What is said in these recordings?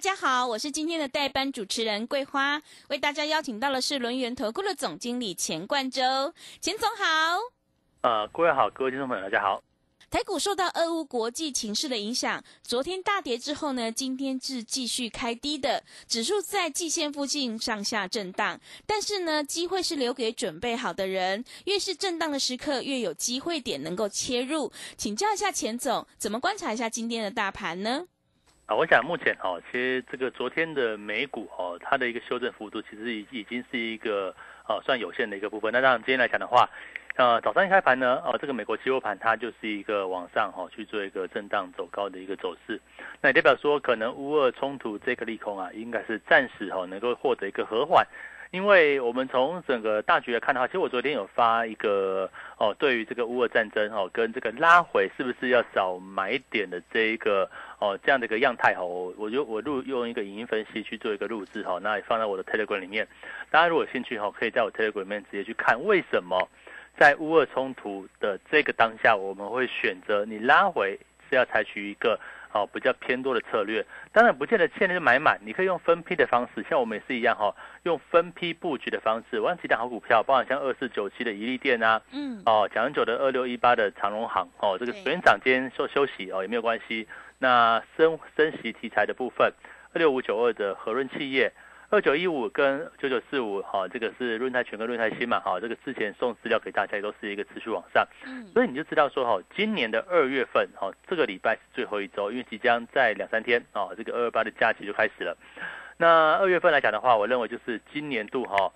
家好，我是今天的代班主持人桂花，为大家邀请到的是轮源投顾的总经理钱冠洲，钱总好。呃，各位好，各位听众朋友，大家好。台股受到俄乌国际情势的影响，昨天大跌之后呢，今天是继续开低的，指数在季线附近上下震荡。但是呢，机会是留给准备好的人，越是震荡的时刻，越有机会点能够切入。请教一下钱总，怎么观察一下今天的大盘呢？啊，我想目前哦，其实这个昨天的美股哦，它的一个修正幅度其实已已经是一个呃算有限的一个部分。那当然今天来讲的话，呃早上一开盘呢，哦这个美国期货盘它就是一个往上哈去做一个震荡走高的一个走势，那也代表说可能乌俄冲突这个利空啊，应该是暂时哈能够获得一个和缓。因为我们从整个大局来看的话，其实我昨天有发一个哦，对于这个乌俄战争哦，跟这个拉回是不是要找买点的这一个哦这样的一个样态哈，我我就我录用一个影音分析去做一个录制哈，那也放在我的 Telegram 里面，大家如果有兴趣哈，可以在我 Telegram 里面直接去看为什么在乌俄冲突的这个当下，我们会选择你拉回是要采取一个。哦，比较偏多的策略，当然不见得现在就买满，你可以用分批的方式，像我们也是一样哈，用分批布局的方式，玩几档好股票，包含像二四九七的宜利店啊，嗯，哦，讲很久的二六一八的长荣行，哦，这个昨天涨今天休休息哦也没有关系，那升升息题材的部分，二六五九二的和润企业。二九一五跟九九四五，哈，这个是润泰全跟润泰新嘛，哈，这个之前送资料给大家也都是一个持续往上，嗯，所以你就知道说，哈，今年的二月份，哈，这个礼拜是最后一周，因为即将在两三天，哦，这个二二八的假期就开始了。那二月份来讲的话，我认为就是今年度，哈。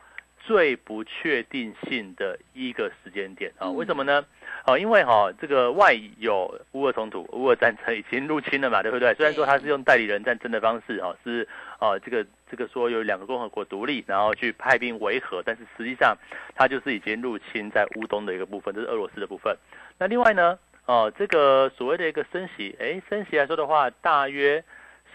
最不确定性的一个时间点啊？为什么呢？哦，因为哈，这个外有乌俄冲突、乌俄战争已经入侵了嘛，对不对？虽然说他是用代理人战争的方式，哈，是哦，这个这个说有两个共和国独立，然后去派兵维和，但是实际上他就是已经入侵在乌东的一个部分，这是俄罗斯的部分。那另外呢，哦，这个所谓的一个升息，哎，升息来说的话，大约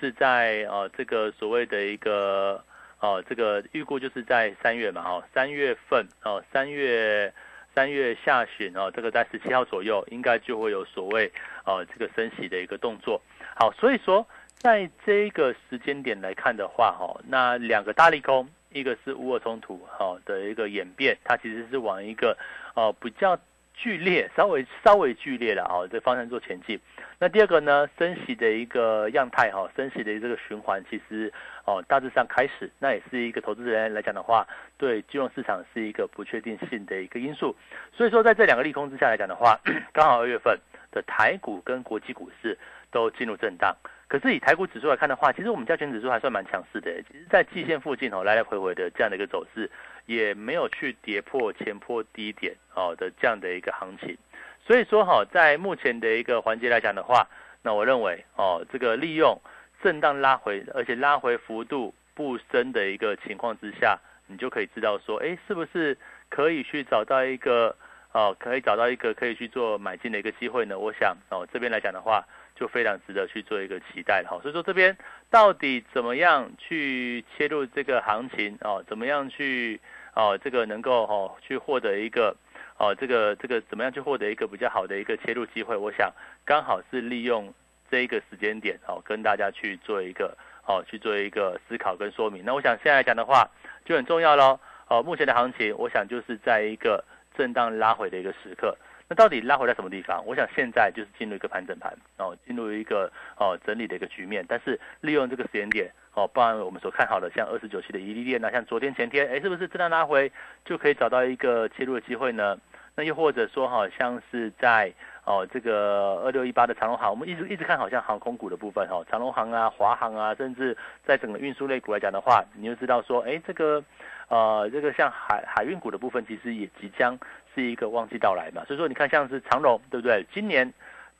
是在哦这个所谓的一个。哦，这个预估就是在三月嘛，哦，三月份，哦，三月三月下旬，哦，这个在十七号左右，应该就会有所谓，哦，这个升息的一个动作。好，所以说在这个时间点来看的话，哈，那两个大利空，一个是乌俄冲突，哈的一个演变，它其实是往一个，哦，比较。剧烈，稍微稍微剧烈了哈，这方向做前进。那第二个呢，升息的一个样态哈，升息的这个循环其实哦大致上开始，那也是一个投资人来讲的话，对金融市场是一个不确定性的一个因素。所以说在这两个利空之下来讲的话，刚好二月份的台股跟国际股市都进入震荡。可是以台股指数来看的话，其实我们加权指数还算蛮强势的，其实在季线附近哦来来回回的这样的一个走势。也没有去跌破前坡低点哦的这样的一个行情，所以说哈，在目前的一个环节来讲的话，那我认为哦，这个利用震荡拉回，而且拉回幅度不深的一个情况之下，你就可以知道说，哎，是不是可以去找到一个哦，可以找到一个可以去做买进的一个机会呢？我想哦，这边来讲的话，就非常值得去做一个期待了哈。所以说这边到底怎么样去切入这个行情哦？怎么样去？哦，这个能够哦去获得一个哦，这个这个怎么样去获得一个比较好的一个切入机会？我想刚好是利用这一个时间点哦，跟大家去做一个哦去做一个思考跟说明。那我想现在来讲的话就很重要喽。哦，目前的行情，我想就是在一个震荡拉回的一个时刻。那到底拉回在什么地方？我想现在就是进入一个盘整盘哦，进入一个哦整理的一个局面。但是利用这个时间点哦，包含我们所看好的像二十九期的伊利店啊，像昨天前天，哎，是不是震荡拉回就可以找到一个切入的机会呢？那又或者说好，像是在哦这个二六一八的长龙航，我们一直一直看好像航空股的部分哈，长龙航啊、华航啊，甚至在整个运输类股来讲的话，你就知道说，哎，这个呃这个像海海运股的部分，其实也即将。是一个旺季到来嘛，所以说你看像是长荣，对不对？今年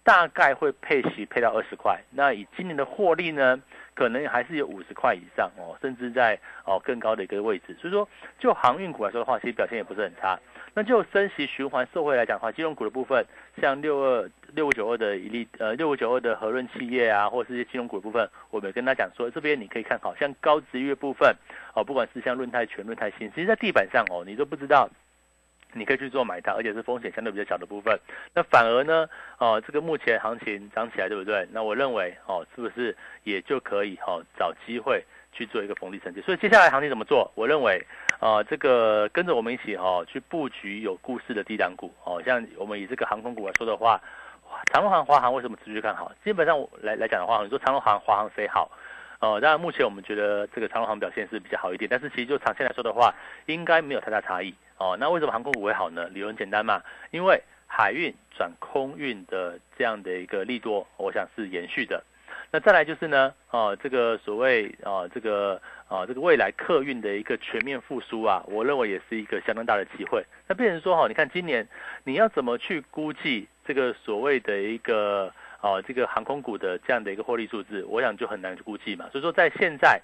大概会配息配到二十块，那以今年的获利呢，可能还是有五十块以上哦，甚至在哦更高的一个位置。所以说，就航运股来说的话，其实表现也不是很差。那就升息循环社会来讲的话，金融股的部分，像六二六五九二的一例呃六五九二的和润企业啊，或者是些金融股的部分，我们跟他讲说，这边你可以看好，像高值域部分哦，不管是像润泰全、润泰新，其实在地板上哦，你都不知道。你可以去做买它，而且是风险相对比较小的部分。那反而呢，哦，这个目前行情涨起来，对不对？那我认为，哦，是不是也就可以，哦，找机会去做一个逢低承接？所以接下来行情怎么做？我认为，呃，这个跟着我们一起，哈，去布局有故事的低档股，哦，像我们以这个航空股来说的话，长龙航、华航为什么持续看好？基本上来来讲的话，你说长龙航、华航谁好？哦，当然目前我们觉得这个长龙航表现是比较好一点，但是其实就长线来说的话，应该没有太大差异。哦，那为什么航空股会好呢？理由很简单嘛，因为海运转空运的这样的一个利多，我想是延续的。那再来就是呢，哦，这个所谓啊，这个啊，这个未来客运的一个全面复苏啊，我认为也是一个相当大的机会。那变成说哈，你看今年你要怎么去估计这个所谓的一个啊，这个航空股的这样的一个获利数字，我想就很难去估计嘛。所以说在现在，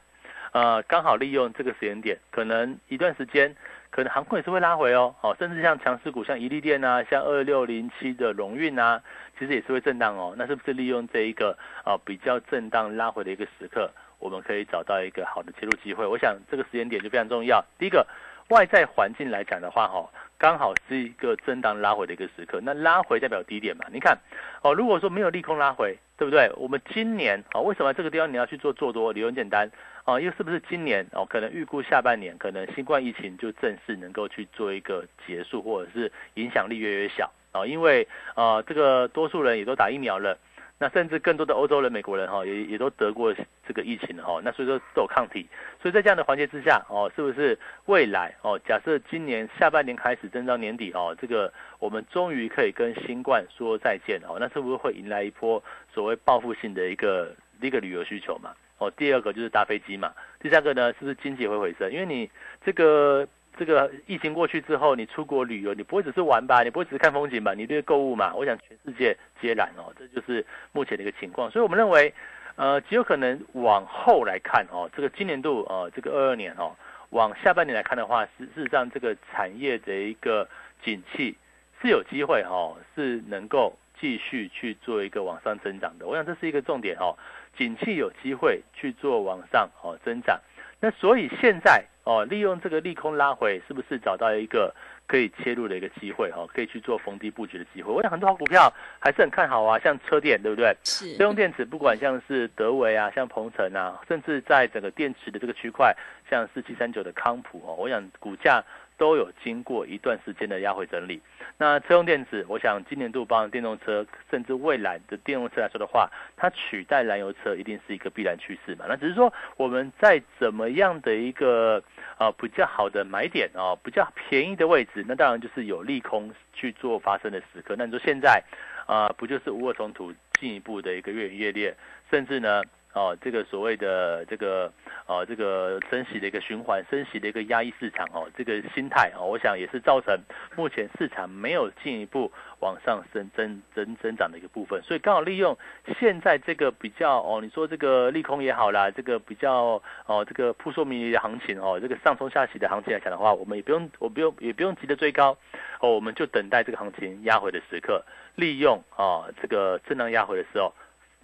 呃，刚好利用这个时间点，可能一段时间。可能航空也是会拉回哦，哦，甚至像强势股，像宜利电啊，像二六零七的荣运啊，其实也是会震荡哦。那是不是利用这一个啊比较震荡拉回的一个时刻，我们可以找到一个好的切入机会？我想这个时间点就非常重要。第一个，外在环境来讲的话，哈，刚好是一个震荡拉回的一个时刻。那拉回代表低点嘛？你看，哦，如果说没有利空拉回，对不对？我们今年啊，为什么这个地方你要去做做多？理由很简单。哦，因为是不是今年哦，可能预估下半年可能新冠疫情就正式能够去做一个结束，或者是影响力越来越小啊？因为呃，这个多数人也都打疫苗了，那甚至更多的欧洲人、美国人哈，也也都得过这个疫情了哈，那所以说都有抗体，所以在这样的环节之下哦，是不是未来哦，假设今年下半年开始，真到年底哦，这个我们终于可以跟新冠说再见哦，那是不是会迎来一波所谓报复性的一个一个旅游需求嘛？哦，第二个就是搭飞机嘛，第三个呢，是不是经济会回升？因为你这个这个疫情过去之后，你出国旅游，你不会只是玩吧？你不会只是看风景吧？你对购物嘛，我想全世界皆然哦，这就是目前的一个情况。所以我们认为，呃，极有可能往后来看哦，这个今年度呃，这个二二年哦，往下半年来看的话，事实上这个产业的一个景气是有机会哈，是能够继续去做一个往上增长的。我想这是一个重点哦。景气有机会去做往上哦增长，那所以现在哦利用这个利空拉回，是不是找到一个可以切入的一个机会哦？可以去做逢低布局的机会。我想很多好股票还是很看好啊，像车电对不对？是。车用电子不管像是德维啊，像鹏程啊，甚至在整个电池的这个区块，像四七三九的康普哦，我想股价。都有经过一段时间的压回整理。那车用电子，我想今年度包含电动车，甚至未来的电动车来说的话，它取代燃油车一定是一个必然趋势嘛。那只是说我们在怎么样的一个啊比较好的买点啊，比较便宜的位置，那当然就是有利空去做发生的时刻。那你说现在啊，不就是无二冲突进一步的一个越演越烈，甚至呢？哦，这个所谓的这个，哦，这个升息的一个循环，升息的一个压抑市场，哦，这个心态，哦，我想也是造成目前市场没有进一步往上升增增增长的一个部分。所以刚好利用现在这个比较，哦，你说这个利空也好啦，这个比较，哦，这个扑朔迷离的行情，哦，这个上冲下洗的行情来讲的话，我们也不用，我不用，也不用急着追高，哦，我们就等待这个行情压回的时刻，利用，啊，这个震荡压回的时候。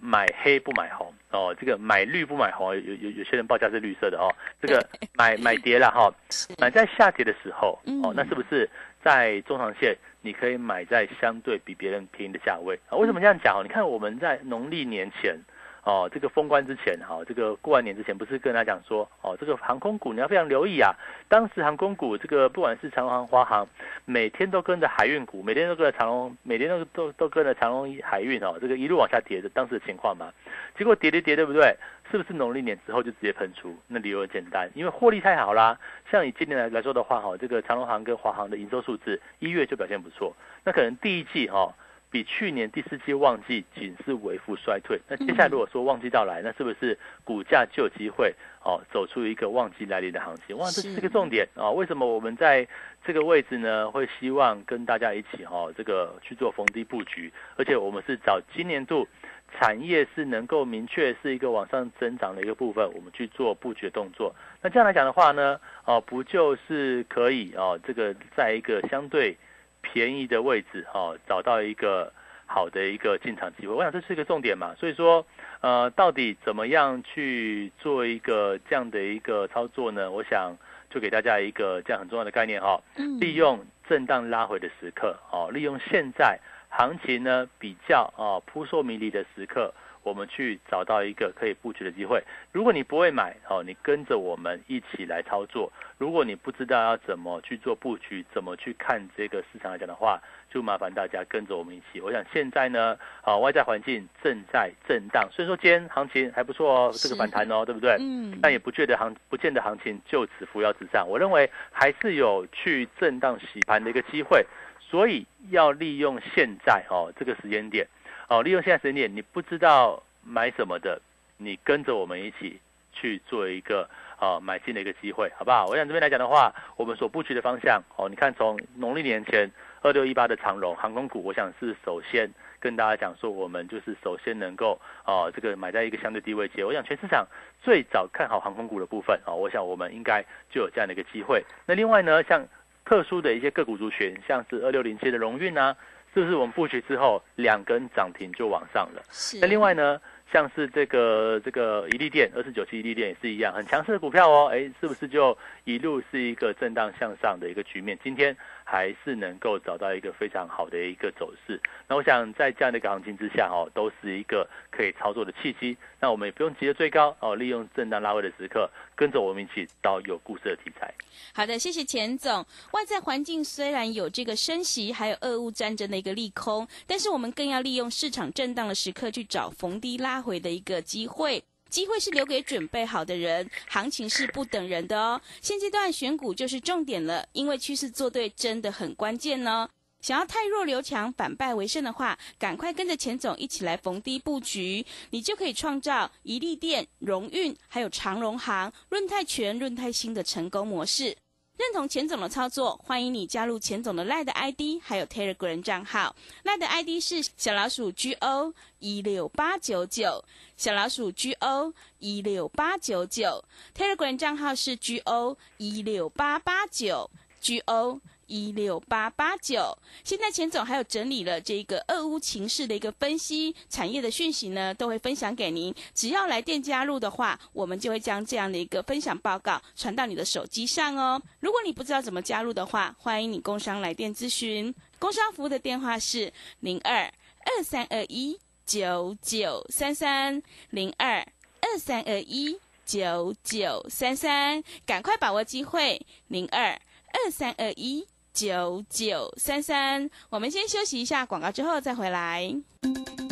买黑不买红哦，这个买绿不买红，有有有些人报价是绿色的哦。这个 买买跌了哈，买在下跌的时候哦，那是不是在中长线你可以买在相对比别人便宜的价位啊？为什么这样讲哦？你看我们在农历年前。哦，这个封关之前，哈，这个过完年之前，不是跟他讲说，哦，这个航空股你要非常留意啊。当时航空股这个不管是长航、华航，每天都跟着海运股，每天都跟着长龙，每天都都都跟着长龙海运哦，这个一路往下跌的当时的情况嘛。结果跌跌跌，对不对？是不是农历年之后就直接喷出？那理由很简单，因为获利太好啦。像以今年来来说的话，哈，这个长龙航跟华航的营收数字一月就表现不错，那可能第一季哈。比去年第四季旺季仅是微幅衰退，那接下来如果说旺季到来，那是不是股价就有机会哦走出一个旺季来临的行情？哇，这是个重点啊！为什么我们在这个位置呢？会希望跟大家一起哈这个去做逢低布局，而且我们是找今年度产业是能够明确是一个往上增长的一个部分，我们去做布局的动作。那这样来讲的话呢，哦，不就是可以哦，这个在一个相对便宜的位置哦，找到一个好的一个进场机会。我想这是一个重点嘛。所以说，呃，到底怎么样去做一个这样的一个操作呢？我想就给大家一个这样很重要的概念哈，利用震荡拉回的时刻哦，利用现在。行情呢比较啊扑朔迷离的时刻，我们去找到一个可以布局的机会。如果你不会买哦，你跟着我们一起来操作。如果你不知道要怎么去做布局，怎么去看这个市场来讲的话，就麻烦大家跟着我们一起。我想现在呢，啊外在环境正在震荡，所以说今天行情还不错哦，这个反弹哦，对不对？嗯。但也不觉得行不见得行情就此扶摇直上，我认为还是有去震荡洗盘的一个机会。所以要利用现在哦这个时间点，哦利用现在时间点，你不知道买什么的，你跟着我们一起去做一个啊买进的一个机会，好不好？我想这边来讲的话，我们所布局的方向哦，你看从农历年前二六一八的长荣航空股，我想是首先跟大家讲说，我们就是首先能够啊这个买在一个相对低位阶。我想全市场最早看好航空股的部分啊，我想我们应该就有这样的一个机会。那另外呢，像特殊的一些个股族群，像是二六零七的荣运啊，是不是我们布局之后两根涨停就往上了？是。那另外呢，像是这个这个一利电二四九七一利电也是一样，很强势的股票哦，哎，是不是就一路是一个震荡向上的一个局面？今天。还是能够找到一个非常好的一个走势。那我想在这样的一个行情之下，哦，都是一个可以操作的契机。那我们也不用急着追高哦，利用震荡拉回的时刻，跟着我们一起到有故事的题材。好的，谢谢钱总。外在环境虽然有这个升息，还有俄乌战争的一个利空，但是我们更要利用市场震荡的时刻去找逢低拉回的一个机会。机会是留给准备好的人，行情是不等人的哦。现阶段选股就是重点了，因为趋势做对真的很关键呢。想要太弱留强，反败为胜的话，赶快跟着钱总一起来逢低布局，你就可以创造一利店、荣运还有长荣行、润泰全、润泰新的成功模式。认同钱总的操作，欢迎你加入钱总的赖的 ID，还有 Telegram 账号。赖的 ID 是小老鼠 GO 一六八九九，小老鼠 GO 一六八九九。Telegram 账号是 GO 一六八八九 GO。一六八八九，现在钱总还有整理了这个俄乌情势的一个分析，产业的讯息呢都会分享给您。只要来电加入的话，我们就会将这样的一个分享报告传到你的手机上哦。如果你不知道怎么加入的话，欢迎你工商来电咨询，工商服务的电话是零二二三二一九九三三零二二三二一九九三三，赶快把握机会，零二二三二一。九九三三，我们先休息一下广告，之后再回来。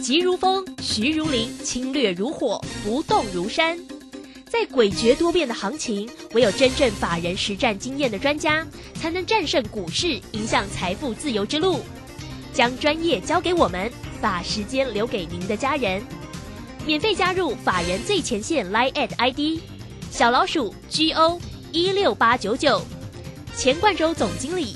急如风，徐如林，侵略如火，不动如山。在诡谲多变的行情，唯有真正法人实战经验的专家，才能战胜股市，迎向财富自由之路。将专业交给我们，把时间留给您的家人。免费加入法人最前线 Line at ID 小老鼠 GO 一六八九九，钱冠洲总经理。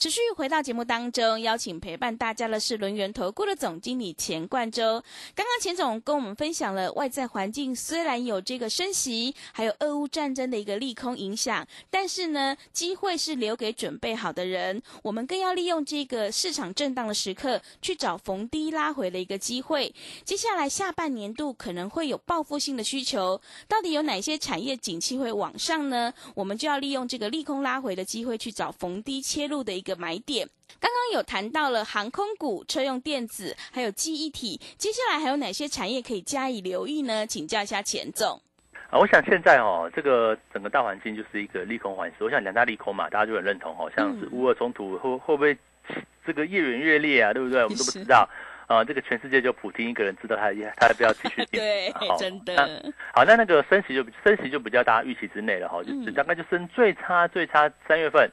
持续回到节目当中，邀请陪伴大家的是轮源投顾的总经理钱冠洲。刚刚钱总跟我们分享了外在环境虽然有这个升息，还有俄乌战争的一个利空影响，但是呢，机会是留给准备好的人。我们更要利用这个市场震荡的时刻，去找逢低拉回的一个机会。接下来下半年度可能会有报复性的需求，到底有哪些产业景气会往上呢？我们就要利用这个利空拉回的机会，去找逢低切入的一个。个买点。刚刚有谈到了航空股、车用电子，还有记忆体，接下来还有哪些产业可以加以留意呢？请教一下钱总。啊，我想现在哦，这个整个大环境就是一个利空环视。我想两大利空嘛，大家就很认同哦，像是乌俄冲突会会不会 这个越演越烈啊？对不对？我们都不知道。啊，这个全世界就普京一个人知道他，他还不要继续 对，真的。好，那那个升息就升息就比较大家预期之内了哈，就是大概就升最差最差三月份，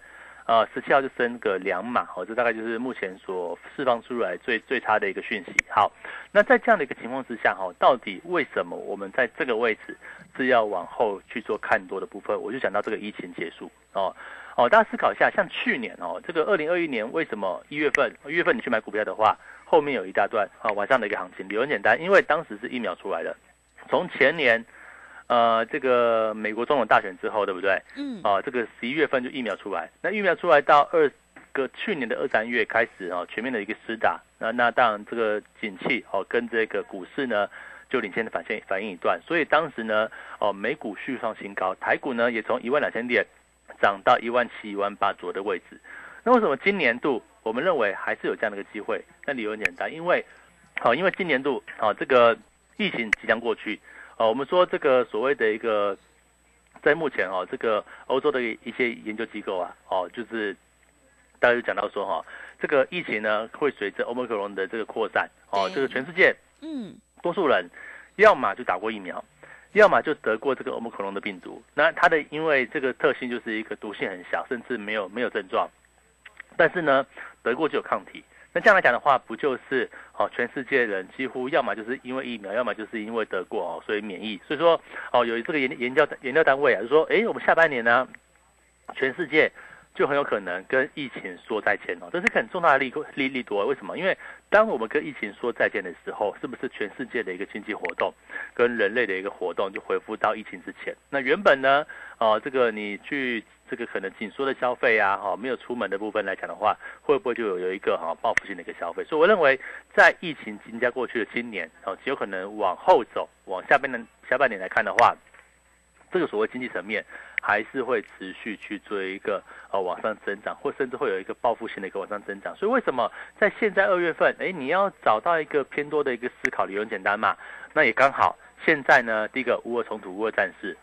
呃，十七号就升个两码，哦，这大概就是目前所释放出来最最差的一个讯息。好，那在这样的一个情况之下，哈，到底为什么我们在这个位置是要往后去做看多的部分？我就讲到这个疫情结束哦。哦，大家思考一下，像去年哦，这个二零二一年为什么一月份一月份你去买股票的话，后面有一大段啊晚上的一个行情，理由很简单，因为当时是疫苗出来的，从前年，呃，这个美国总统大选之后，对不对？嗯。啊，这个十一月份就疫苗出来，那疫苗出来到二个去年的二三月开始啊，全面的一个施打，那那当然这个景气哦跟这个股市呢就领先的反现反应一段，所以当时呢哦美股续创新高，台股呢也从一万两千点。涨到一万七、一万八左右的位置，那为什么今年度我们认为还是有这样的一个机会？那理由很简单，因为，好，因为今年度啊，这个疫情即将过去，哦，我们说这个所谓的一个，在目前哦，这个欧洲的一些研究机构啊，哦，就是大家就讲到说哈，这个疫情呢会随着欧盟克隆的这个扩散，哦，这个全世界，嗯，多数人要么就打过疫苗。要么就得过这个欧姆克隆的病毒，那它的因为这个特性就是一个毒性很小，甚至没有没有症状，但是呢得过就有抗体。那这样来讲的话，不就是哦全世界人几乎要么就是因为疫苗，要么就是因为得过哦所以免疫。所以说哦有这个研研究研究单位啊，就说哎我们下半年呢全世界。就很有可能跟疫情说再见哦，这是很重大的利利利多。为什么？因为当我们跟疫情说再见的时候，是不是全世界的一个经济活动跟人类的一个活动就恢复到疫情之前？那原本呢，哦，这个你去这个可能紧缩的消费啊，哈，没有出门的部分来讲的话，会不会就有有一个哈报复性的一个消费？所以我认为，在疫情即将过去的今年，哦，极有可能往后走，往下半年下半年来看的话。这个所谓经济层面还是会持续去做一个呃往上增长，或甚至会有一个报复性的一个往上增长。所以为什么在现在二月份，哎，你要找到一个偏多的一个思考理由很简单嘛？那也刚好现在呢，第一个乌俄冲突、乌俄战事，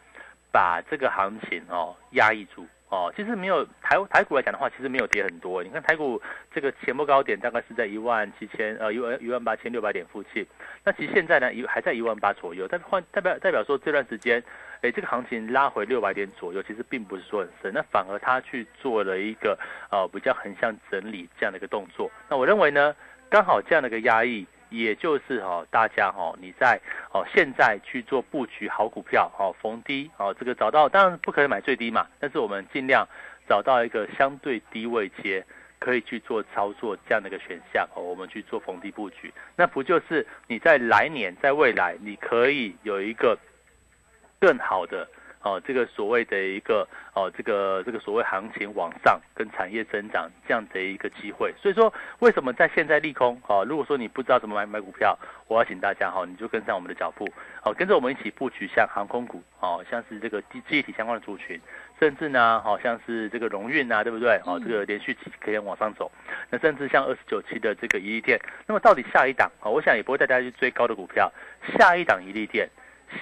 把这个行情哦压抑住。哦，其实没有台台股来讲的话，其实没有跌很多。你看台股这个前波高点大概是在一万七千呃一万一万八千六百点附近，那其实现在呢一还在一万八左右，但换代表代表说这段时间，哎这个行情拉回六百点左右，其实并不是说很深，那反而它去做了一个呃比较横向整理这样的一个动作。那我认为呢，刚好这样的一个压抑。也就是哈，大家哈，你在哦现在去做布局好股票，哦逢低哦这个找到，当然不可能买最低嘛，但是我们尽量找到一个相对低位阶，可以去做操作这样的一个选项哦，我们去做逢低布局，那不就是你在来年在未来你可以有一个更好的。哦，这个所谓的一个哦，这个这个所谓行情往上跟产业增长这样的一个机会，所以说为什么在现在利空？哦，如果说你不知道怎么买买股票，我要请大家哈，你就跟上我们的脚步，哦，跟着我们一起布局像航空股，哦，像是这个记忆体相关的族群，甚至呢，好像是这个荣运啊，对不对？哦，这个连续几可以往上走，那甚至像二十九期的这个一利店，那么到底下一档啊，我想也不会带大家去追高的股票，下一档一利店。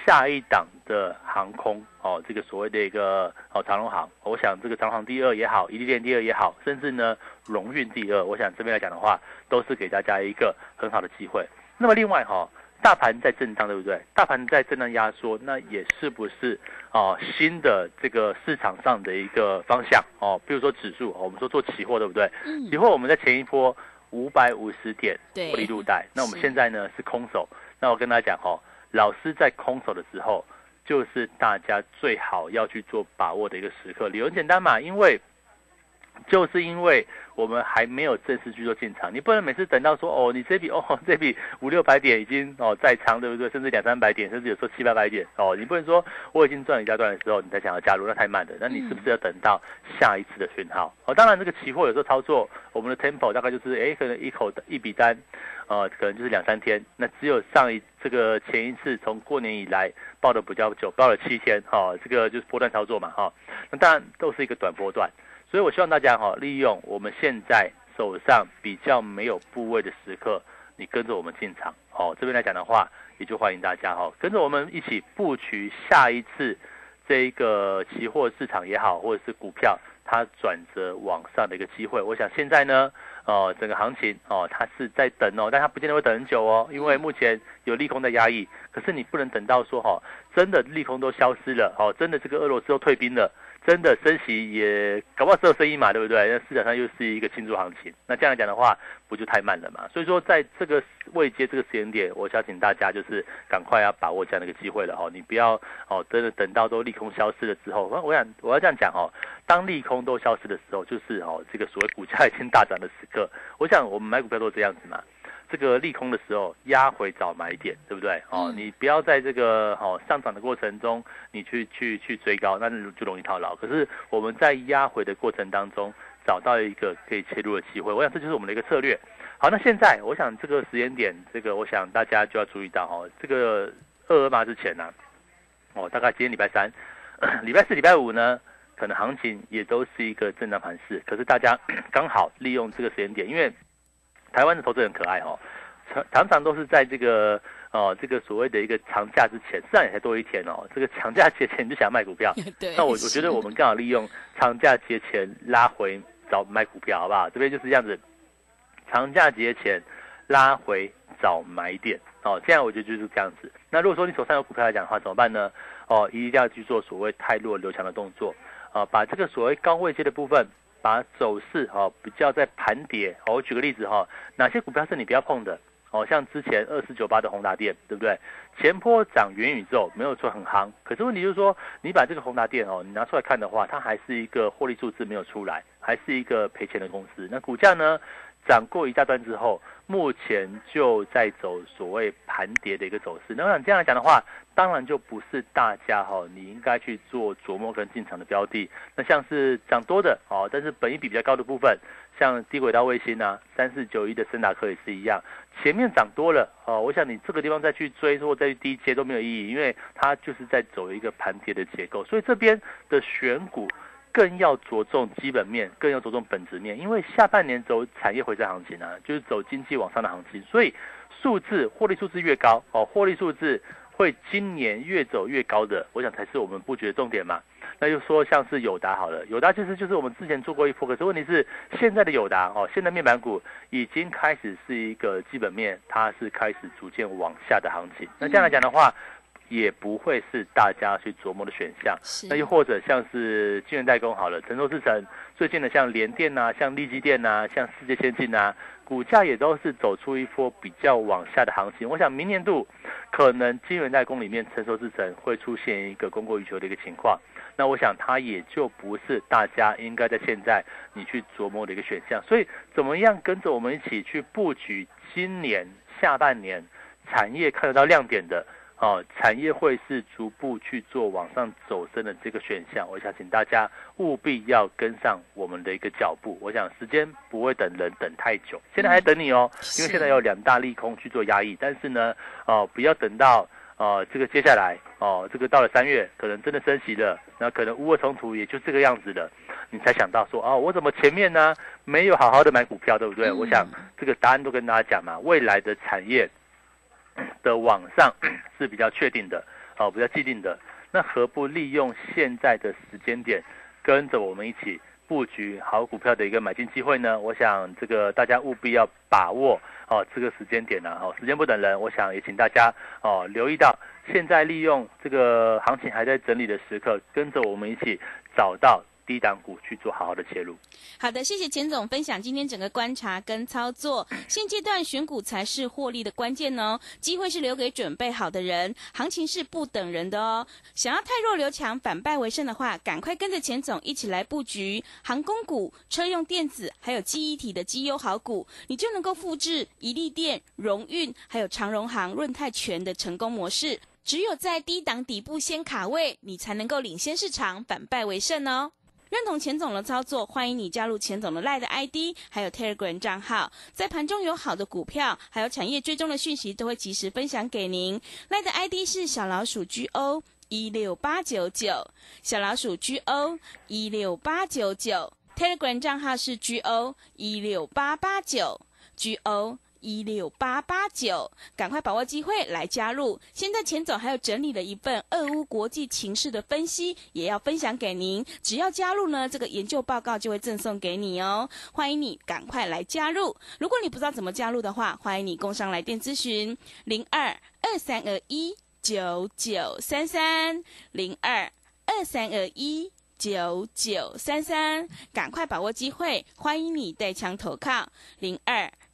下一档的航空哦，这个所谓的一个哦长龙航，我想这个长航第二也好，伊利电第二也好，甚至呢荣运第二，我想这边来讲的话，都是给大家一个很好的机会。那么另外哈，大盘在震荡，对不对？大盘在震荡压缩，那也是不是哦新的这个市场上的一个方向哦？比如说指数，我们说做期货，对不对？嗯。期货我们在前一波五百五十点获利入袋，那我们现在呢是空手。那我跟大家讲哦。老师在空手的时候，就是大家最好要去做把握的一个时刻。理由很简单嘛，因为就是因为我们还没有正式去做进场，你不能每次等到说哦，你这笔 哦这笔五六百点已经哦在仓，对不对？甚至两三百点，甚至有时候七八百点哦，你不能说我已经赚了一大段的时候，你才想要加入，那太慢了。那你是不是要等到下一次的讯号？哦，当然这个期货有时候操作，我们的 tempo 大概就是哎，可能一口一笔单。呃，可能就是两三天，那只有上一这个前一次从过年以来报的比较久，报了七天，哈，这个就是波段操作嘛，哈，那当然都是一个短波段，所以我希望大家哈，利用我们现在手上比较没有部位的时刻，你跟着我们进场。哦，这边来讲的话，也就欢迎大家哈，跟着我们一起布局下一次这一个期货市场也好，或者是股票它转折往上的一个机会。我想现在呢，哦，整个行情哦，它是在等哦，但它不见得会等很久哦，因为目前有利空的压抑。可是你不能等到说哈，真的利空都消失了，哦，真的这个俄罗斯都退兵了。真的升息也搞不好只有生意嘛，对不对？那市场上又是一个庆祝行情，那这样来讲的话，不就太慢了嘛？所以说，在这个未接这个时间点，我想请大家就是赶快要把握这样的一个机会了哦。你不要哦，真的等到都利空消失了之后，我我想我要这样讲哦，当利空都消失的时候，就是哦这个所谓股价已经大涨的时刻。我想我们买股票都这样子嘛。这个利空的时候压回找买点，对不对？哦，你不要在这个哦上涨的过程中，你去去去追高，那就容易套牢。可是我们在压回的过程当中，找到一个可以切入的机会，我想这就是我们的一个策略。好，那现在我想这个时间点，这个我想大家就要注意到哦，这个二二八之前呢，哦，大概今天礼拜三、礼拜四、礼拜五呢，可能行情也都是一个震荡盘势。可是大家 刚好利用这个时间点，因为。台湾的投资人可爱哦，常常常都是在这个哦这个所谓的一个长假之前，虽然也才多一天哦，这个长假节前你就想卖股票。对。那我我觉得我们刚好利用长假节前拉回找买股票，好不好？这边就是这样子，长假节前拉回找买点哦。这样我觉得就是这样子。那如果说你手上有股票来讲的话，怎么办呢？哦，一定要去做所谓太弱留强的动作啊，把这个所谓高位阶的部分。把走势哈比较在盘跌，我举个例子哈，哪些股票是你不要碰的？哦，像之前二四九八的宏达电，对不对？前坡涨元宇宙没有错，很夯。可是问题就是说，你把这个宏达电哦，你拿出来看的话，它还是一个获利数字没有出来，还是一个赔钱的公司。那股价呢？涨过一大段之后，目前就在走所谓盘跌的一个走势。那这样来讲的话，当然就不是大家哈，你应该去做琢磨跟进场的标的。那像是涨多的哦，但是本益比比较高的部分，像低轨道卫星啊，三四九一的森达科也是一样，前面涨多了哦，我想你这个地方再去追或再去低接都没有意义，因为它就是在走一个盘跌的结构。所以这边的选股。更要着重基本面，更要着重本质面，因为下半年走产业回升行情啊，就是走经济往上的行情，所以数字获利数字越高哦，获利数字会今年越走越高的，我想才是我们布局的重点嘛。那就说像是友达好了，友达其实就是我们之前做过一波，可是问题是现在的友达哦，现在面板股已经开始是一个基本面，它是开始逐渐往下的行情。那这样来讲的话。也不会是大家去琢磨的选项，那又或者像是金圆代工好了，成熟制程最近的像联电呐，像力基电呐，像世界先进呐，股价也都是走出一波比较往下的行情。我想明年度可能金圆代工里面成熟制程会出现一个供过于求的一个情况，那我想它也就不是大家应该在现在你去琢磨的一个选项。所以怎么样跟着我们一起去布局今年下半年产业看得到亮点的？哦，产业会是逐步去做往上走升的这个选项，我想请大家务必要跟上我们的一个脚步。我想时间不会等人等太久，现在还等你哦，因为现在有两大利空去做压抑。但是呢，哦，不要等到哦这个接下来哦这个到了三月，可能真的升息了，那可能乌俄冲突也就这个样子了，你才想到说哦，我怎么前面呢没有好好的买股票，对不对？我想这个答案都跟大家讲嘛，未来的产业。的往上 是比较确定的，哦，比较既定的，那何不利用现在的时间点，跟着我们一起布局好股票的一个买进机会呢？我想这个大家务必要把握哦，这个时间点呢，哦，时间不等人，我想也请大家哦留意到，现在利用这个行情还在整理的时刻，跟着我们一起找到。低档股去做好好的切入。好的，谢谢钱总分享今天整个观察跟操作。现阶段选股才是获利的关键哦，机会是留给准备好的人，行情是不等人的哦。想要太弱留强，反败为胜的话，赶快跟着钱总一起来布局航空股、车用电子还有记忆体的绩优好股，你就能够复制一利电、荣运还有长荣航、润泰全的成功模式。只有在低档底部先卡位，你才能够领先市场，反败为胜哦。认同钱总的操作，欢迎你加入钱总的赖的 ID，还有 Telegram 账号，在盘中有好的股票，还有产业追踪的讯息，都会及时分享给您。赖的 ID 是小老鼠 GO 一六八九九，小老鼠 GO 一六八九九。，Telegram 账号是 G O 一六八八九 G O。一六八八九，赶快把握机会来加入。现在钱总还有整理了一份俄乌国际情势的分析，也要分享给您。只要加入呢，这个研究报告就会赠送给你哦。欢迎你赶快来加入。如果你不知道怎么加入的话，欢迎你工商来电咨询零二二三二一九九三三零二二三二一九九三三，赶快把握机会。欢迎你带枪投靠零二。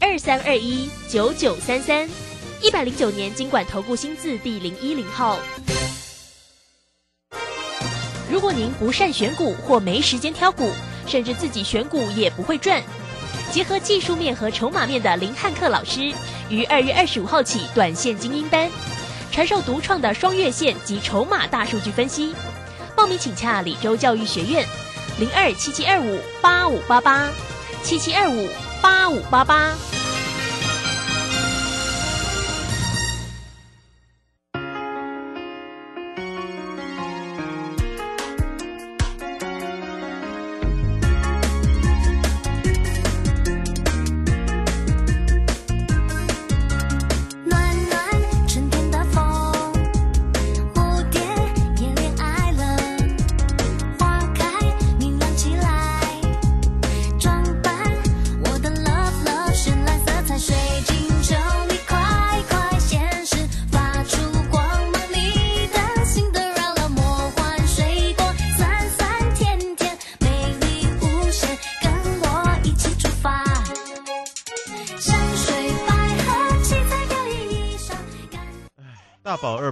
二三二一九九三三，一百零九年经管投顾新字第零一零号。如果您不善选股或没时间挑股，甚至自己选股也不会赚，结合技术面和筹码面的林汉克老师，于二月二十五号起短线精英班，传授独创的双月线及筹码大数据分析。报名请洽李州教育学院零二七七二五八五八八七七二五。八五八八。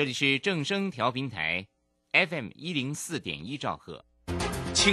这里是正声调频台，FM 一零四点一兆赫。